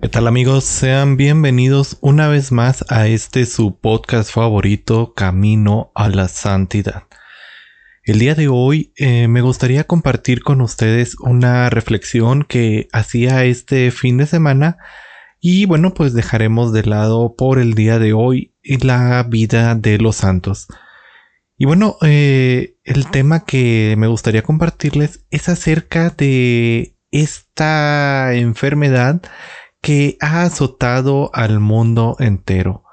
¿Qué tal amigos? Sean bienvenidos una vez más a este su podcast favorito, Camino a la Santidad. El día de hoy eh, me gustaría compartir con ustedes una reflexión que hacía este fin de semana y bueno pues dejaremos de lado por el día de hoy la vida de los santos. Y bueno, eh, el tema que me gustaría compartirles es acerca de esta enfermedad que ha azotado al mundo entero.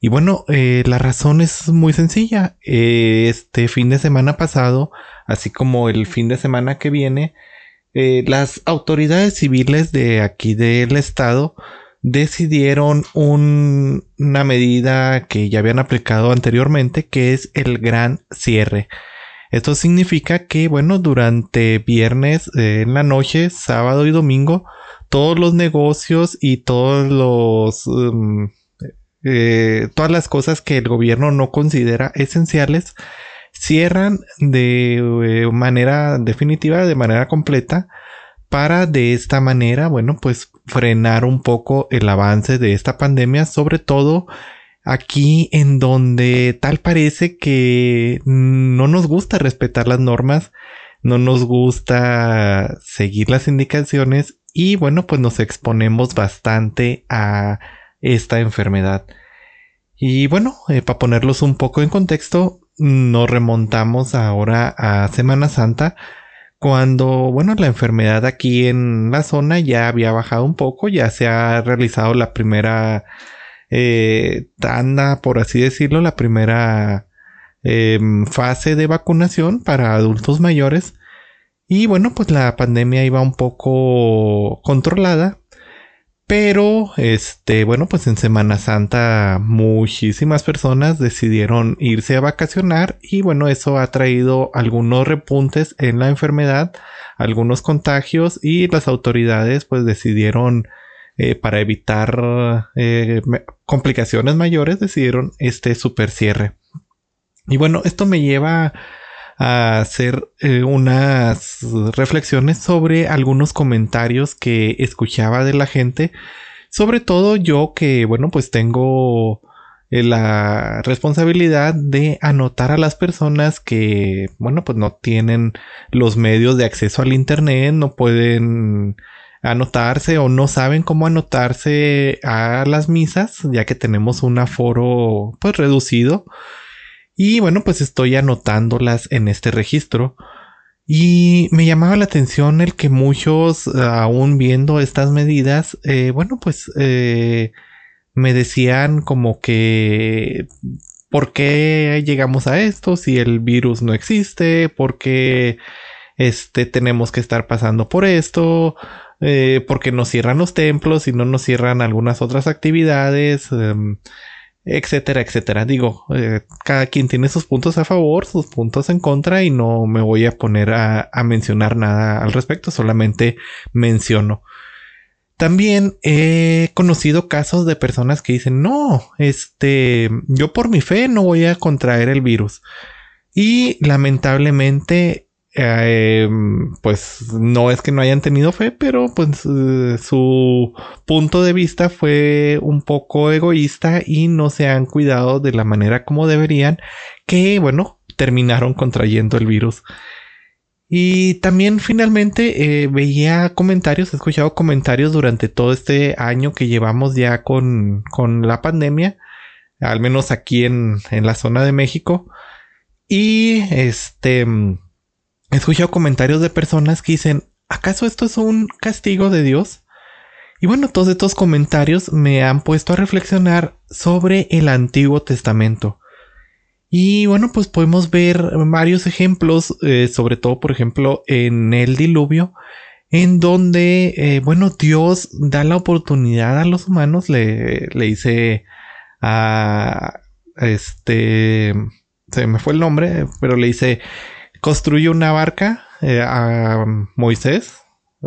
Y bueno, eh, la razón es muy sencilla. este fin de semana pasado, así como el fin de semana que viene, eh, las autoridades civiles de aquí del estado decidieron una medida que ya habían aplicado anteriormente, que es el gran cierre. Esto significa que, bueno, durante viernes eh, en la noche, sábado y domingo, todos los negocios y todos los... Um, eh, todas las cosas que el gobierno no considera esenciales cierran de eh, manera definitiva, de manera completa, para de esta manera, bueno, pues frenar un poco el avance de esta pandemia, sobre todo aquí en donde tal parece que no nos gusta respetar las normas, no nos gusta seguir las indicaciones y bueno, pues nos exponemos bastante a esta enfermedad. Y bueno, eh, para ponerlos un poco en contexto, nos remontamos ahora a Semana Santa, cuando, bueno, la enfermedad aquí en la zona ya había bajado un poco, ya se ha realizado la primera eh, tanda, por así decirlo, la primera em, fase de vacunación para adultos mayores. Y bueno, pues la pandemia iba un poco controlada. Pero, este, bueno, pues en Semana Santa muchísimas personas decidieron irse a vacacionar y bueno, eso ha traído algunos repuntes en la enfermedad, algunos contagios y las autoridades pues decidieron eh, para evitar eh, complicaciones mayores decidieron este super cierre. Y bueno, esto me lleva a hacer eh, unas reflexiones sobre algunos comentarios que escuchaba de la gente. Sobre todo yo que, bueno, pues tengo la responsabilidad de anotar a las personas que, bueno, pues no tienen los medios de acceso al Internet, no pueden anotarse o no saben cómo anotarse a las misas, ya que tenemos un aforo pues reducido. Y bueno, pues estoy anotándolas en este registro. Y me llamaba la atención el que muchos, aún viendo estas medidas, eh, bueno, pues eh, me decían como que, ¿por qué llegamos a esto si el virus no existe? ¿Por qué este, tenemos que estar pasando por esto? Eh, ¿Por qué nos cierran los templos y no nos cierran algunas otras actividades? Em, etcétera, etcétera. Digo, eh, cada quien tiene sus puntos a favor, sus puntos en contra y no me voy a poner a, a mencionar nada al respecto, solamente menciono. También he conocido casos de personas que dicen, no, este, yo por mi fe no voy a contraer el virus. Y lamentablemente eh, pues no es que no hayan tenido fe, pero pues eh, su punto de vista fue un poco egoísta y no se han cuidado de la manera como deberían, que bueno, terminaron contrayendo el virus. Y también finalmente eh, veía comentarios, he escuchado comentarios durante todo este año que llevamos ya con, con la pandemia, al menos aquí en, en la zona de México. Y este he escuchado comentarios de personas que dicen, ¿acaso esto es un castigo de Dios? Y bueno, todos estos comentarios me han puesto a reflexionar sobre el Antiguo Testamento. Y bueno, pues podemos ver varios ejemplos, eh, sobre todo, por ejemplo, en el diluvio, en donde, eh, bueno, Dios da la oportunidad a los humanos, le, le dice a este, se me fue el nombre, pero le dice, construye una barca eh, a Moisés,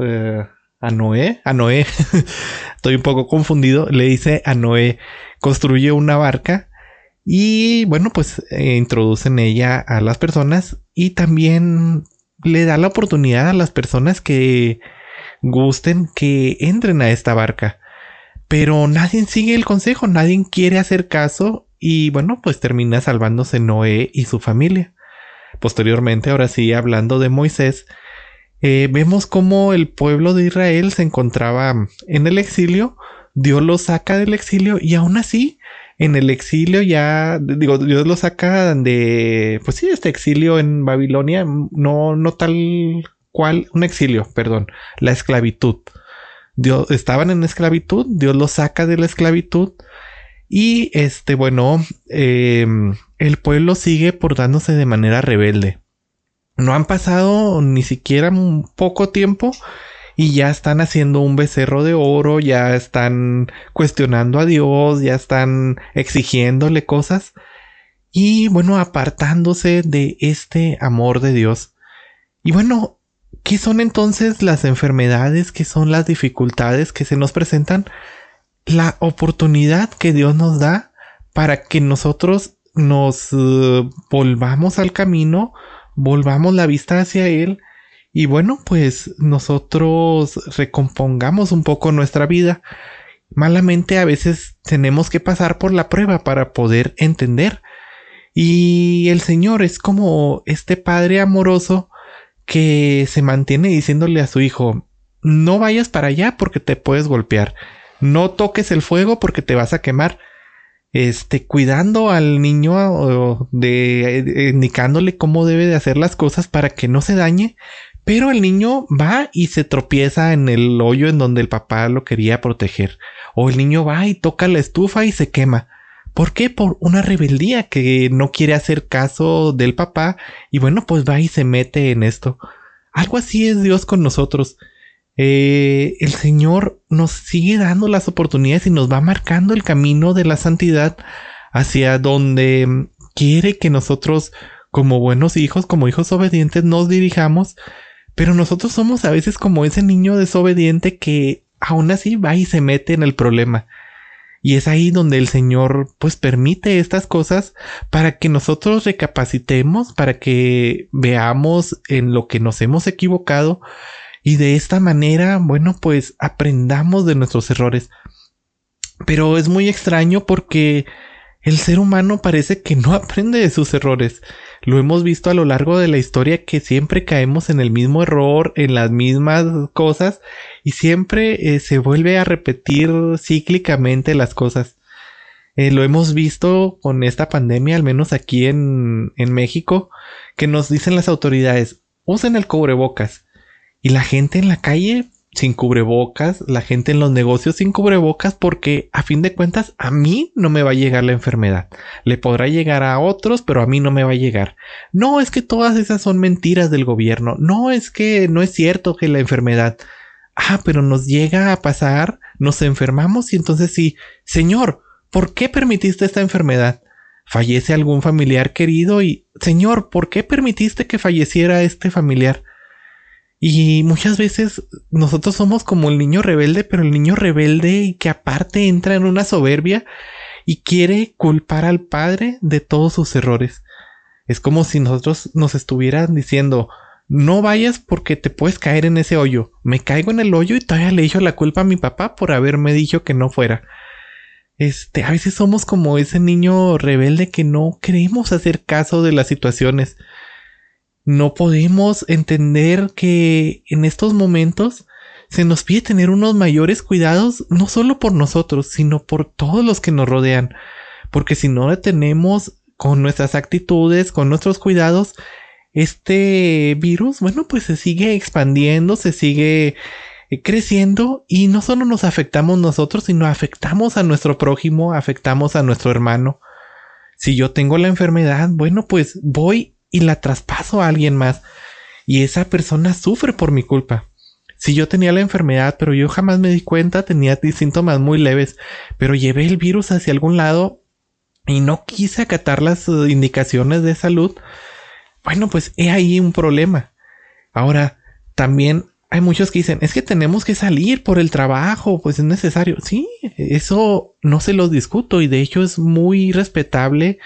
eh, a Noé, a Noé, estoy un poco confundido, le dice a Noé, construye una barca y bueno, pues eh, introducen ella a las personas y también le da la oportunidad a las personas que gusten que entren a esta barca. Pero nadie sigue el consejo, nadie quiere hacer caso y bueno, pues termina salvándose Noé y su familia. Posteriormente, ahora sí, hablando de Moisés, eh, vemos cómo el pueblo de Israel se encontraba en el exilio, Dios lo saca del exilio y aún así, en el exilio ya, digo, Dios lo saca de, pues sí, este exilio en Babilonia, no, no tal cual, un exilio, perdón, la esclavitud. Dios, estaban en esclavitud, Dios los saca de la esclavitud y este, bueno, em, el pueblo sigue portándose de manera rebelde. No han pasado ni siquiera un poco tiempo y ya están haciendo un becerro de oro, ya están cuestionando a Dios, ya están exigiéndole cosas y bueno, apartándose de este amor de Dios. Y bueno, ¿qué son entonces las enfermedades? ¿Qué son las dificultades que se nos presentan? La oportunidad que Dios nos da para que nosotros nos eh, volvamos al camino, volvamos la vista hacia Él y bueno, pues nosotros recompongamos un poco nuestra vida. Malamente a veces tenemos que pasar por la prueba para poder entender. Y el Señor es como este Padre amoroso que se mantiene diciéndole a su hijo, no vayas para allá porque te puedes golpear, no toques el fuego porque te vas a quemar este, cuidando al niño, de, eh, indicándole cómo debe de hacer las cosas para que no se dañe. Pero el niño va y se tropieza en el hoyo en donde el papá lo quería proteger. O el niño va y toca la estufa y se quema. ¿Por qué? Por una rebeldía que no quiere hacer caso del papá y bueno, pues va y se mete en esto. Algo así es Dios con nosotros. Eh, el Señor nos sigue dando las oportunidades y nos va marcando el camino de la santidad hacia donde quiere que nosotros, como buenos hijos, como hijos obedientes, nos dirijamos. Pero nosotros somos a veces como ese niño desobediente que aún así va y se mete en el problema. Y es ahí donde el Señor pues permite estas cosas para que nosotros recapacitemos, para que veamos en lo que nos hemos equivocado y de esta manera, bueno, pues aprendamos de nuestros errores. Pero es muy extraño porque el ser humano parece que no aprende de sus errores. Lo hemos visto a lo largo de la historia que siempre caemos en el mismo error, en las mismas cosas y siempre eh, se vuelve a repetir cíclicamente las cosas. Eh, lo hemos visto con esta pandemia, al menos aquí en, en México, que nos dicen las autoridades, usen el cubrebocas. Y la gente en la calle sin cubrebocas, la gente en los negocios sin cubrebocas, porque a fin de cuentas a mí no me va a llegar la enfermedad. Le podrá llegar a otros, pero a mí no me va a llegar. No es que todas esas son mentiras del gobierno. No es que no es cierto que la enfermedad. Ah, pero nos llega a pasar, nos enfermamos y entonces sí, Señor, ¿por qué permitiste esta enfermedad? Fallece algún familiar querido y, Señor, ¿por qué permitiste que falleciera este familiar? Y muchas veces nosotros somos como el niño rebelde, pero el niño rebelde y que aparte entra en una soberbia y quiere culpar al padre de todos sus errores. Es como si nosotros nos estuvieran diciendo, no vayas porque te puedes caer en ese hoyo. Me caigo en el hoyo y todavía le echo la culpa a mi papá por haberme dicho que no fuera. Este, a veces somos como ese niño rebelde que no queremos hacer caso de las situaciones no podemos entender que en estos momentos se nos pide tener unos mayores cuidados, no solo por nosotros, sino por todos los que nos rodean. Porque si no tenemos con nuestras actitudes, con nuestros cuidados, este virus, bueno, pues se sigue expandiendo, se sigue eh, creciendo y no solo nos afectamos nosotros, sino afectamos a nuestro prójimo, afectamos a nuestro hermano. Si yo tengo la enfermedad, bueno, pues voy y la traspaso a alguien más y esa persona sufre por mi culpa. Si yo tenía la enfermedad, pero yo jamás me di cuenta, tenía síntomas muy leves, pero llevé el virus hacia algún lado y no quise acatar las uh, indicaciones de salud, bueno, pues he ahí un problema. Ahora, también hay muchos que dicen, es que tenemos que salir por el trabajo, pues es necesario. Sí, eso no se los discuto y de hecho es muy respetable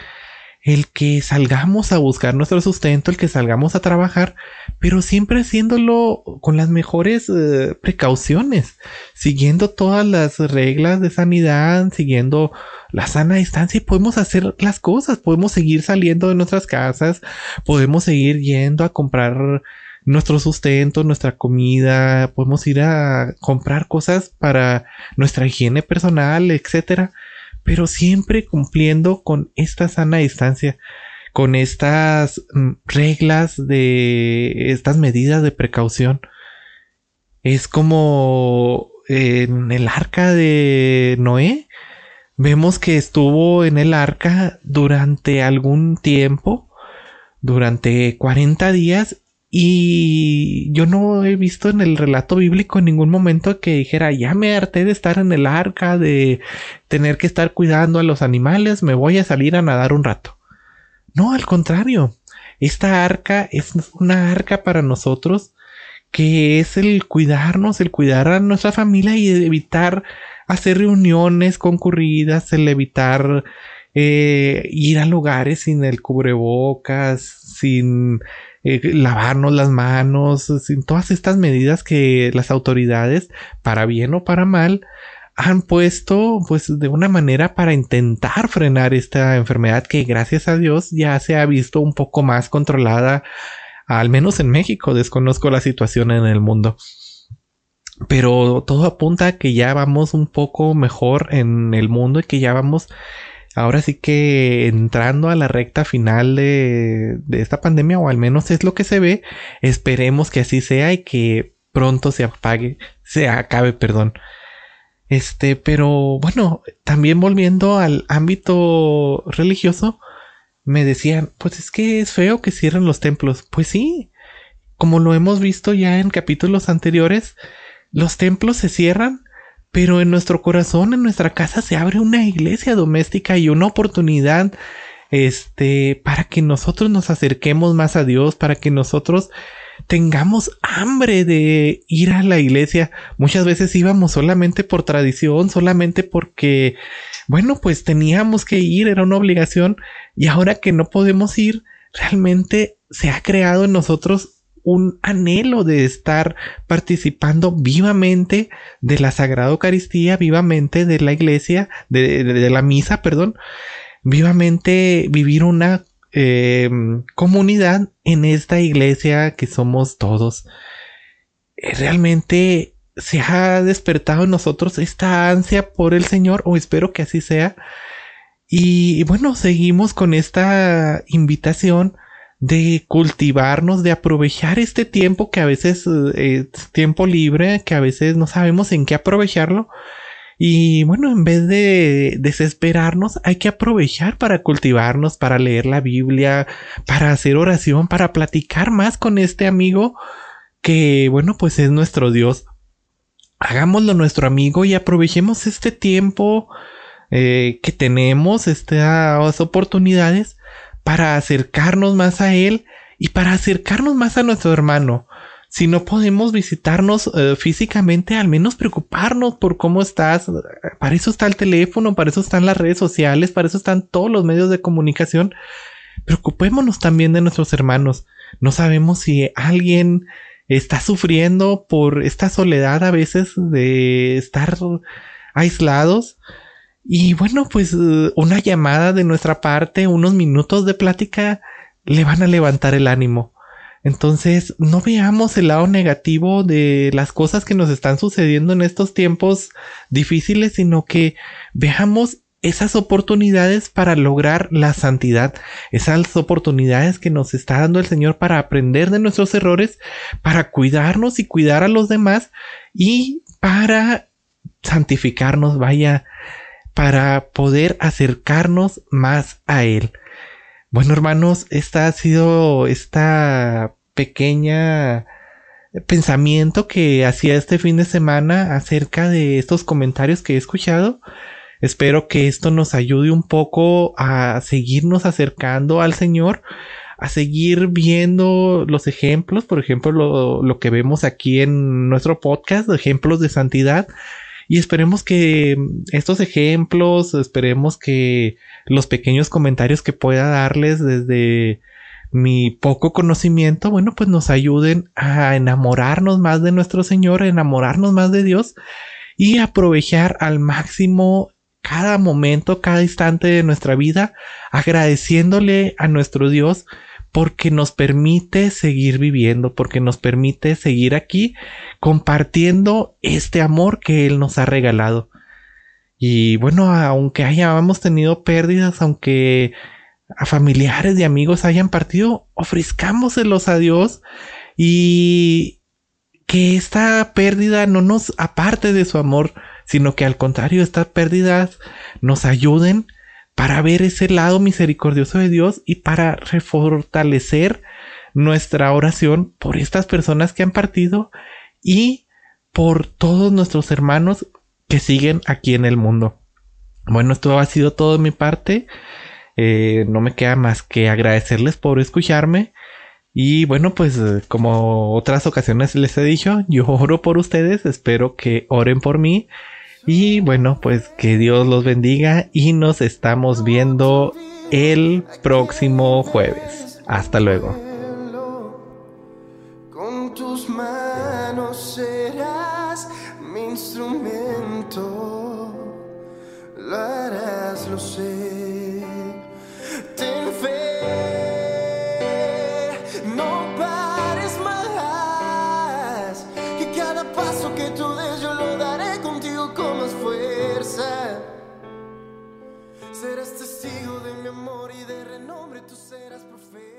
el que salgamos a buscar nuestro sustento, el que salgamos a trabajar, pero siempre haciéndolo con las mejores eh, precauciones, siguiendo todas las reglas de sanidad, siguiendo la sana distancia y podemos hacer las cosas, podemos seguir saliendo de nuestras casas, podemos seguir yendo a comprar nuestro sustento, nuestra comida, podemos ir a comprar cosas para nuestra higiene personal, etcétera, pero siempre cumpliendo con esta sana distancia, con estas mm, reglas de estas medidas de precaución. Es como en el arca de Noé. Vemos que estuvo en el arca durante algún tiempo, durante 40 días, y yo no he visto en el relato bíblico en ningún momento que dijera, ya me harté de estar en el arca, de tener que estar cuidando a los animales, me voy a salir a nadar un rato. No, al contrario, esta arca es una arca para nosotros que es el cuidarnos, el cuidar a nuestra familia y evitar hacer reuniones concurridas, el evitar eh, ir a lugares sin el cubrebocas, sin eh, lavarnos las manos, todas estas medidas que las autoridades, para bien o para mal, han puesto pues de una manera para intentar frenar esta enfermedad que gracias a Dios ya se ha visto un poco más controlada, al menos en México, desconozco la situación en el mundo. Pero todo apunta a que ya vamos un poco mejor en el mundo y que ya vamos ahora sí que entrando a la recta final de, esta pandemia, o al menos es lo que se ve, esperemos que así sea y que pronto se apague, se acabe, perdón. Este, pero bueno, también volviendo al ámbito religioso, me decían, pues es que es feo que cierren los templos. Pues sí, como lo hemos visto ya en capítulos anteriores, los templos se cierran pero en nuestro corazón, en nuestra casa, se abre una iglesia doméstica y una oportunidad este, para que nosotros nos acerquemos más a Dios, para que nosotros tengamos hambre de ir a la iglesia. Muchas veces íbamos solamente por tradición, solamente porque, bueno, pues teníamos que ir, era una obligación, y ahora que no podemos ir, realmente se ha creado en nosotros un anhelo de estar participando vivamente de la Sagrada Eucaristía, vivamente de la iglesia, de, la misa, perdón, vivamente vivir una eh, comunidad en esta iglesia que somos todos. Eh, realmente se ha despertado en nosotros esta ansia por el Señor, o espero que así sea. Y bueno, seguimos con esta invitación de cultivarnos, de aprovechar este tiempo que a veces eh, es tiempo libre, que a veces no sabemos en qué aprovecharlo. Y bueno, en vez de desesperarnos, hay que aprovechar para cultivarnos, para leer la Biblia, para hacer oración, para platicar más con este amigo que, bueno, pues es nuestro Dios. Hagámoslo nuestro amigo y aprovechemos este tiempo eh, que tenemos, estas oportunidades para acercarnos más a Él y para acercarnos más a nuestro hermano. Si no podemos visitarnos eh, físicamente, al menos preocuparnos por cómo estás. Para eso está el teléfono, para eso están las redes sociales, para eso están todos los medios de comunicación. Preocupémonos también de nuestros hermanos. No sabemos si alguien está sufriendo por esta soledad a veces de estar aislados y bueno, pues eh, una llamada de nuestra parte, unos minutos de plática, le van a levantar el ánimo. Entonces, no veamos el lado negativo de las cosas que nos están sucediendo en estos tiempos difíciles, sino que veamos esas oportunidades para lograr la santidad, esas oportunidades que nos está dando el Señor para aprender de nuestros errores, para cuidarnos y cuidar a los demás y para santificarnos, vaya, para poder acercarnos más a Él. Bueno, hermanos, esta ha sido esta pequeña pensamiento que hacía este fin de semana acerca de estos comentarios que he escuchado. Espero que esto nos ayude un poco a seguirnos acercando al Señor, a seguir viendo los ejemplos, por ejemplo, lo, lo que vemos aquí en nuestro podcast, ejemplos de santidad. Y esperemos que estos ejemplos, esperemos que los pequeños comentarios que pueda darles desde mi poco conocimiento, bueno, pues nos ayuden a enamorarnos más de nuestro Señor, enamorarnos más de Dios y aprovechar al máximo cada momento, cada instante de nuestra vida, agradeciéndole a nuestro Dios porque nos permite seguir viviendo, porque nos permite seguir aquí compartiendo este amor que Él nos ha regalado. Y bueno, aunque hayamos tenido pérdidas, aunque a familiares y amigos hayan partido, ofrezcámoselos a Dios y que esta pérdida no nos aparte de su amor, sino que al contrario, estas pérdidas nos ayuden para ver ese lado misericordioso de Dios y para refortalecer nuestra oración por estas personas que han partido y por todos nuestros hermanos que siguen aquí en el mundo. Bueno, esto ha sido todo de mi parte. Eh, no me queda más que agradecerles por escucharme. Y bueno, pues como otras ocasiones les he dicho, yo oro por ustedes, espero que oren por mí. Y bueno, pues que Dios los bendiga y nos estamos viendo el próximo jueves. Hasta luego. Con tus manos serás mi instrumento, lo harás, lo sé. Serás profeta.